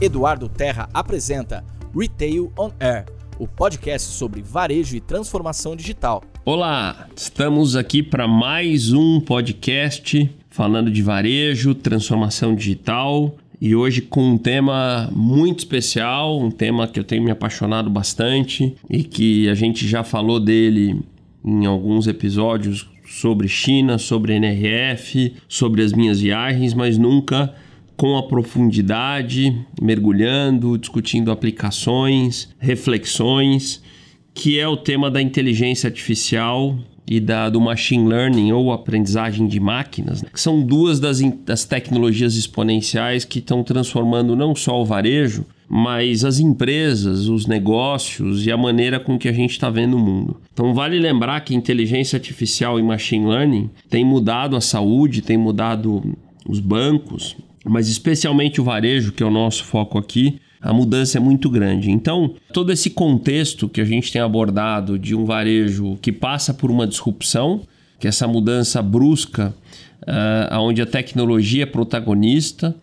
Eduardo Terra apresenta Retail on Air, o podcast sobre varejo e transformação digital. Olá, estamos aqui para mais um podcast falando de varejo, transformação digital e hoje com um tema muito especial, um tema que eu tenho me apaixonado bastante e que a gente já falou dele em alguns episódios sobre China, sobre NRF, sobre as minhas viagens, mas nunca com a profundidade, mergulhando, discutindo aplicações, reflexões, que é o tema da inteligência artificial e da, do machine learning ou aprendizagem de máquinas, né? que são duas das, das tecnologias exponenciais que estão transformando não só o varejo, mas as empresas, os negócios e a maneira com que a gente está vendo o mundo. Então vale lembrar que inteligência artificial e machine learning tem mudado a saúde, tem mudado os bancos, mas especialmente o varejo, que é o nosso foco aqui, a mudança é muito grande. Então, todo esse contexto que a gente tem abordado de um varejo que passa por uma disrupção, que é essa mudança brusca, uh, onde a tecnologia é protagonista,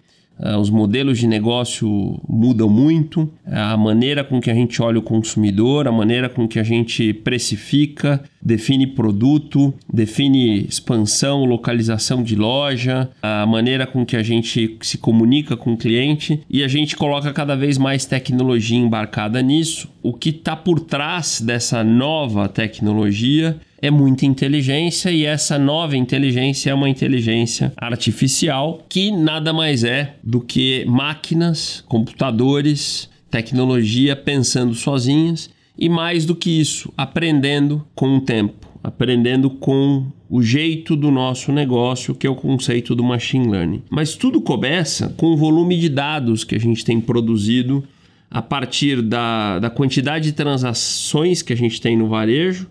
os modelos de negócio mudam muito, a maneira com que a gente olha o consumidor, a maneira com que a gente precifica, define produto, define expansão, localização de loja, a maneira com que a gente se comunica com o cliente e a gente coloca cada vez mais tecnologia embarcada nisso. O que está por trás dessa nova tecnologia é muita inteligência e essa nova inteligência é uma inteligência artificial que nada mais é do que máquinas, computadores, tecnologia pensando sozinhas e mais do que isso, aprendendo com o tempo, aprendendo com o jeito do nosso negócio, que é o conceito do machine learning. Mas tudo começa com o volume de dados que a gente tem produzido a partir da, da quantidade de transações que a gente tem no varejo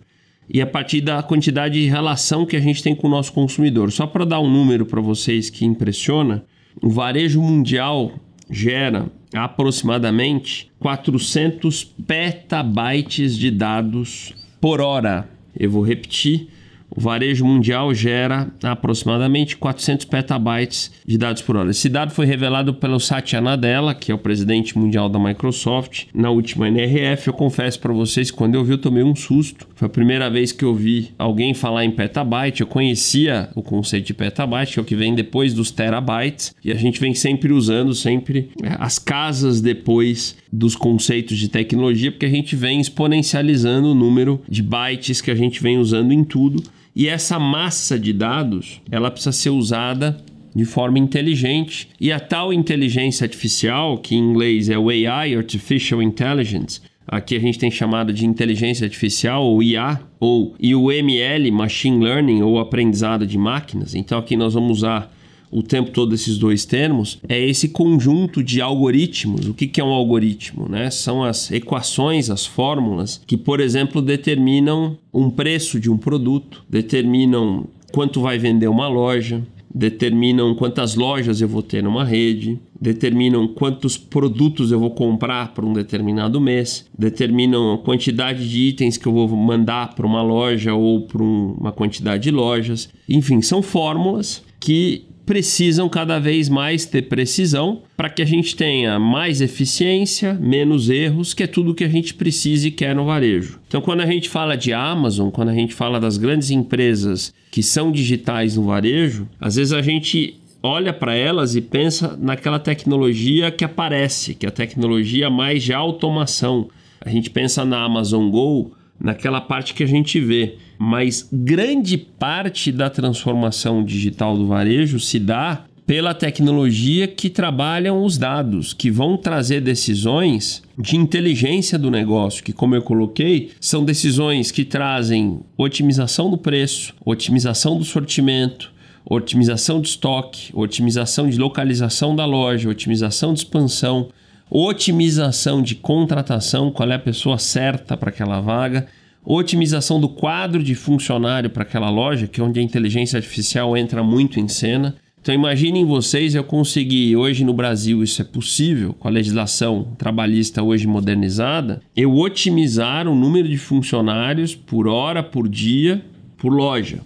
e a partir da quantidade de relação que a gente tem com o nosso consumidor. Só para dar um número para vocês que impressiona, o varejo mundial gera aproximadamente 400 petabytes de dados por hora. Eu vou repetir, o varejo mundial gera aproximadamente 400 petabytes de dados por hora. Esse dado foi revelado pelo Satya Nadella, que é o presidente mundial da Microsoft, na última NRF. Eu confesso para vocês que quando eu vi eu tomei um susto. Foi a primeira vez que eu vi alguém falar em petabyte. Eu conhecia o conceito de petabyte, que é o que vem depois dos terabytes, e a gente vem sempre usando sempre é, as casas depois dos conceitos de tecnologia, porque a gente vem exponencializando o número de bytes que a gente vem usando em tudo. E essa massa de dados, ela precisa ser usada de forma inteligente. E a tal inteligência artificial, que em inglês é o AI, Artificial Intelligence, aqui a gente tem chamado de inteligência artificial ou IA, ou e o ML, Machine Learning ou aprendizado de máquinas. Então aqui nós vamos usar o tempo todo esses dois termos, é esse conjunto de algoritmos. O que, que é um algoritmo? Né? São as equações, as fórmulas que, por exemplo, determinam um preço de um produto, determinam quanto vai vender uma loja, determinam quantas lojas eu vou ter numa rede, determinam quantos produtos eu vou comprar para um determinado mês, determinam a quantidade de itens que eu vou mandar para uma loja ou para um, uma quantidade de lojas. Enfim, são fórmulas que precisam cada vez mais ter precisão para que a gente tenha mais eficiência, menos erros, que é tudo que a gente precisa e quer no varejo. Então, quando a gente fala de Amazon, quando a gente fala das grandes empresas que são digitais no varejo, às vezes a gente olha para elas e pensa naquela tecnologia que aparece, que é a tecnologia mais de automação. A gente pensa na Amazon Go, naquela parte que a gente vê. Mas grande parte da transformação digital do varejo se dá pela tecnologia que trabalham os dados, que vão trazer decisões de inteligência do negócio, que, como eu coloquei, são decisões que trazem otimização do preço, otimização do sortimento, otimização de estoque, otimização de localização da loja, otimização de expansão, otimização de contratação, qual é a pessoa certa para aquela vaga, otimização do quadro de funcionário para aquela loja, que é onde a inteligência artificial entra muito em cena. Então imaginem vocês eu conseguir hoje no Brasil isso é possível com a legislação trabalhista hoje modernizada, eu otimizar o número de funcionários por hora, por dia, por loja.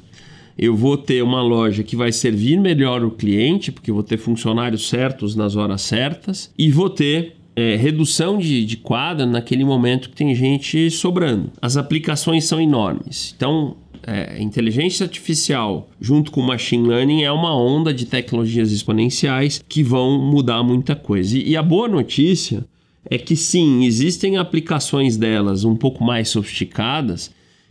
Eu vou ter uma loja que vai servir melhor o cliente, porque vou ter funcionários certos nas horas certas, e vou ter é, redução de, de quadra naquele momento que tem gente sobrando. As aplicações são enormes. Então, é, inteligência artificial junto com machine learning é uma onda de tecnologias exponenciais que vão mudar muita coisa. E, e a boa notícia é que sim, existem aplicações delas um pouco mais sofisticadas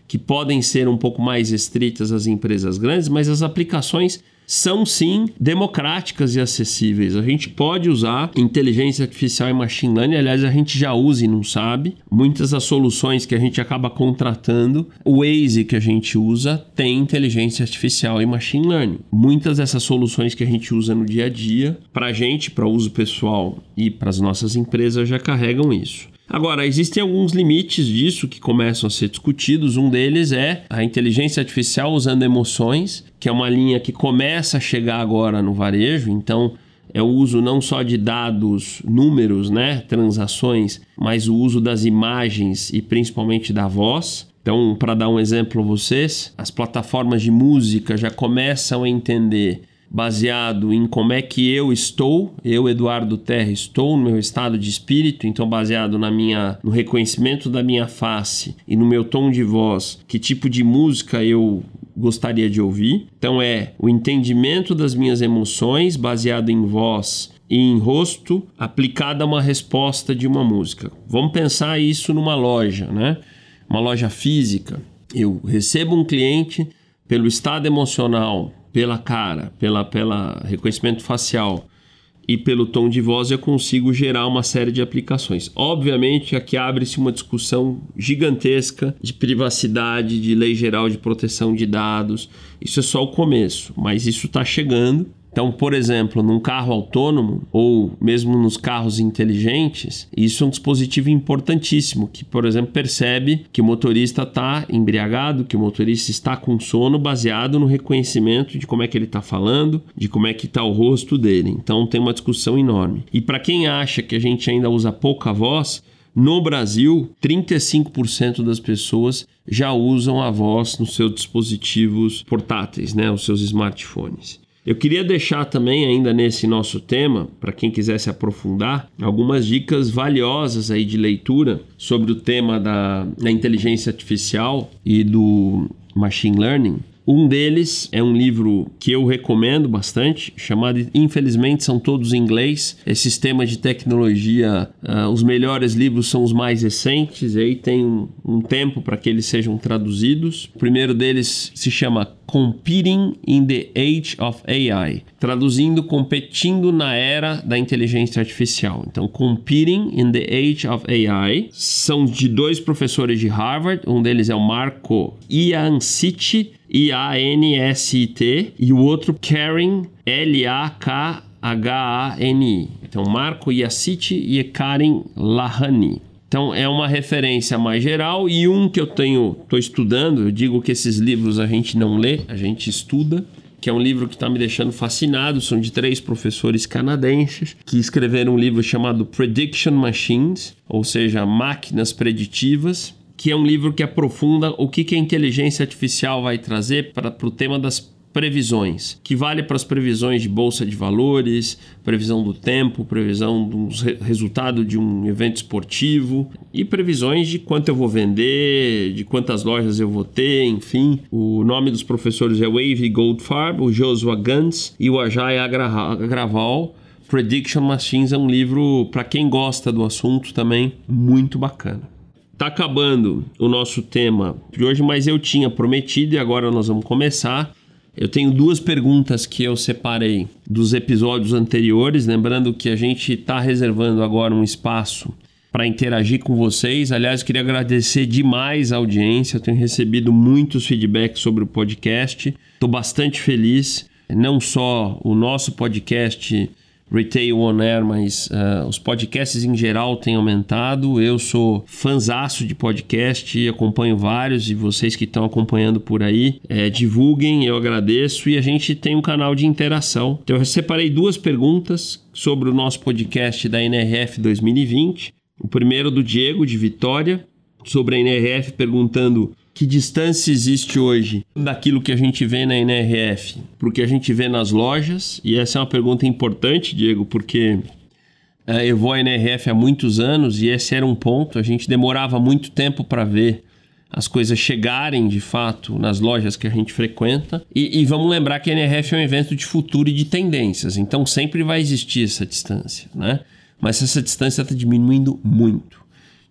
que podem ser um pouco mais estritas às empresas grandes, mas as aplicações são sim democráticas e acessíveis. A gente pode usar inteligência artificial e machine learning, aliás, a gente já usa e não sabe. Muitas das soluções que a gente acaba contratando, o Waze que a gente usa tem inteligência artificial e machine learning. Muitas dessas soluções que a gente usa no dia a dia, para a gente, para uso pessoal e para as nossas empresas, já carregam isso. Agora, existem alguns limites disso que começam a ser discutidos. Um deles é a inteligência artificial usando emoções, que é uma linha que começa a chegar agora no varejo. Então, é o uso não só de dados, números, né, transações, mas o uso das imagens e principalmente da voz. Então, para dar um exemplo a vocês, as plataformas de música já começam a entender baseado em como é que eu estou, eu Eduardo Terra estou no meu estado de espírito, então baseado na minha no reconhecimento da minha face e no meu tom de voz, que tipo de música eu gostaria de ouvir. Então é o entendimento das minhas emoções baseado em voz e em rosto aplicada a uma resposta de uma música. Vamos pensar isso numa loja, né? Uma loja física. Eu recebo um cliente pelo estado emocional pela cara, pela, pela reconhecimento facial e pelo tom de voz, eu consigo gerar uma série de aplicações. Obviamente, aqui abre-se uma discussão gigantesca de privacidade, de lei geral de proteção de dados. Isso é só o começo, mas isso está chegando então, por exemplo, num carro autônomo ou mesmo nos carros inteligentes, isso é um dispositivo importantíssimo que, por exemplo, percebe que o motorista está embriagado, que o motorista está com sono, baseado no reconhecimento de como é que ele está falando, de como é que está o rosto dele. Então, tem uma discussão enorme. E para quem acha que a gente ainda usa pouca voz, no Brasil, 35% das pessoas já usam a voz nos seus dispositivos portáteis, né, os seus smartphones. Eu queria deixar também, ainda nesse nosso tema, para quem quiser se aprofundar, algumas dicas valiosas aí de leitura sobre o tema da, da inteligência artificial e do machine learning. Um deles é um livro que eu recomendo bastante, chamado Infelizmente São Todos em Inglês. É sistema de tecnologia, uh, os melhores livros são os mais recentes, e aí tem um, um tempo para que eles sejam traduzidos. O primeiro deles se chama Competing in the Age of AI, traduzindo competindo na era da inteligência artificial. Então, Competing in the Age of AI são de dois professores de Harvard, um deles é o Marco Ianciti I-A-N-S-I-T, e o outro Karen, L-A-K-H-A-N-I. Então, Marco Yassiti e Karen Lahani. Então, é uma referência mais geral e um que eu tenho, estou estudando, eu digo que esses livros a gente não lê, a gente estuda, que é um livro que está me deixando fascinado. São de três professores canadenses que escreveram um livro chamado Prediction Machines, ou seja, máquinas preditivas que é um livro que aprofunda o que, que a inteligência artificial vai trazer para o tema das previsões, que vale para as previsões de bolsa de valores, previsão do tempo, previsão do resultado de um evento esportivo e previsões de quanto eu vou vender, de quantas lojas eu vou ter, enfim. O nome dos professores é Wavy Goldfarb, o Joshua Gantz e o Ajay Agraval. Prediction Machines é um livro para quem gosta do assunto também muito bacana. Tá acabando o nosso tema de hoje, mas eu tinha prometido e agora nós vamos começar. Eu tenho duas perguntas que eu separei dos episódios anteriores, lembrando que a gente está reservando agora um espaço para interagir com vocês. Aliás, queria agradecer demais a audiência. Eu tenho recebido muitos feedbacks sobre o podcast. Estou bastante feliz. Não só o nosso podcast Retail On Air, mas uh, os podcasts em geral têm aumentado. Eu sou fanzaço de podcast, acompanho vários e vocês que estão acompanhando por aí, é, divulguem, eu agradeço. E a gente tem um canal de interação. Então eu separei duas perguntas sobre o nosso podcast da NRF 2020. O primeiro do Diego, de Vitória, sobre a NRF, perguntando que distância existe hoje daquilo que a gente vê na NRF para o que a gente vê nas lojas? E essa é uma pergunta importante, Diego, porque é, eu vou à NRF há muitos anos e esse era um ponto. A gente demorava muito tempo para ver as coisas chegarem de fato nas lojas que a gente frequenta. E, e, vamos lembrar que a NRF é um evento de futuro e de tendências, então sempre vai existir essa distância, né? Mas essa distância está diminuindo muito.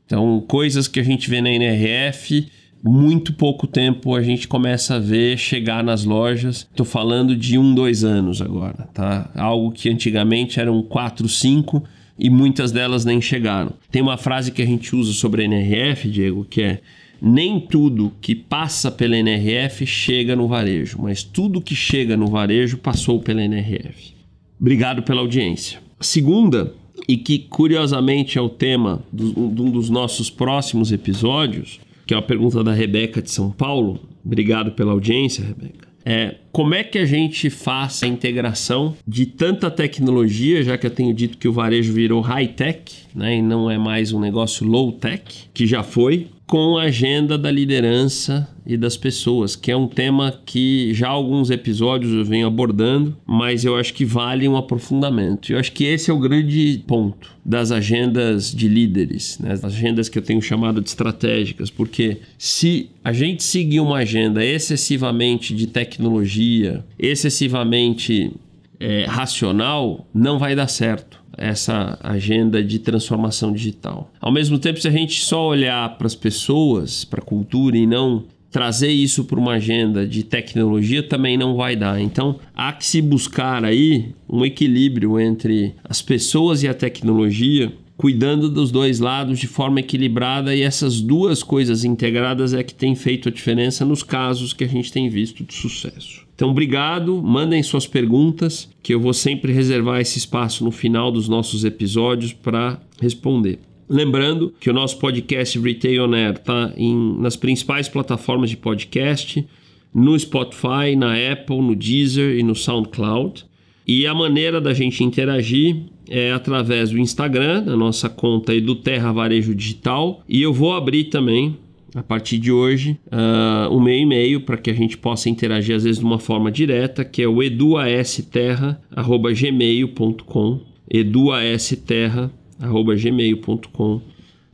Então, coisas que a gente vê na NRF muito pouco tempo a gente começa a ver chegar nas lojas. Estou falando de um, dois anos agora, tá? Algo que antigamente eram quatro, cinco e muitas delas nem chegaram. Tem uma frase que a gente usa sobre a NRF, Diego, que é nem tudo que passa pela NRF chega no varejo, mas tudo que chega no varejo passou pela NRF. Obrigado pela audiência. Segunda, e que curiosamente é o tema de um dos nossos próximos episódios, que é uma pergunta da Rebeca de São Paulo. Obrigado pela audiência, Rebeca. É, como é que a gente faz a integração de tanta tecnologia, já que eu tenho dito que o varejo virou high-tech, né, e não é mais um negócio low-tech, que já foi, com a agenda da liderança e das pessoas, que é um tema que já alguns episódios eu venho abordando, mas eu acho que vale um aprofundamento. Eu acho que esse é o grande ponto das agendas de líderes, né? as agendas que eu tenho chamado de estratégicas, porque se a gente seguir uma agenda excessivamente de tecnologia, excessivamente é, racional, não vai dar certo essa agenda de transformação digital. Ao mesmo tempo, se a gente só olhar para as pessoas, para a cultura e não trazer isso para uma agenda de tecnologia também não vai dar. Então, há que se buscar aí um equilíbrio entre as pessoas e a tecnologia, cuidando dos dois lados de forma equilibrada e essas duas coisas integradas é que tem feito a diferença nos casos que a gente tem visto de sucesso. Então, obrigado. Mandem suas perguntas, que eu vou sempre reservar esse espaço no final dos nossos episódios para responder. Lembrando que o nosso podcast Retail On Air está nas principais plataformas de podcast, no Spotify, na Apple, no Deezer e no SoundCloud. E a maneira da gente interagir é através do Instagram, da nossa conta do Terra Varejo Digital. E eu vou abrir também a partir de hoje, uh, o meu e-mail para que a gente possa interagir às vezes de uma forma direta, que é o eduasterra@gmail.com, eduasterra@gmail.com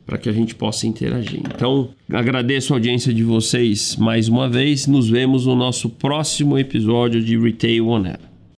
para que a gente possa interagir. Então, agradeço a audiência de vocês mais uma vez. Nos vemos no nosso próximo episódio de Retail On Air.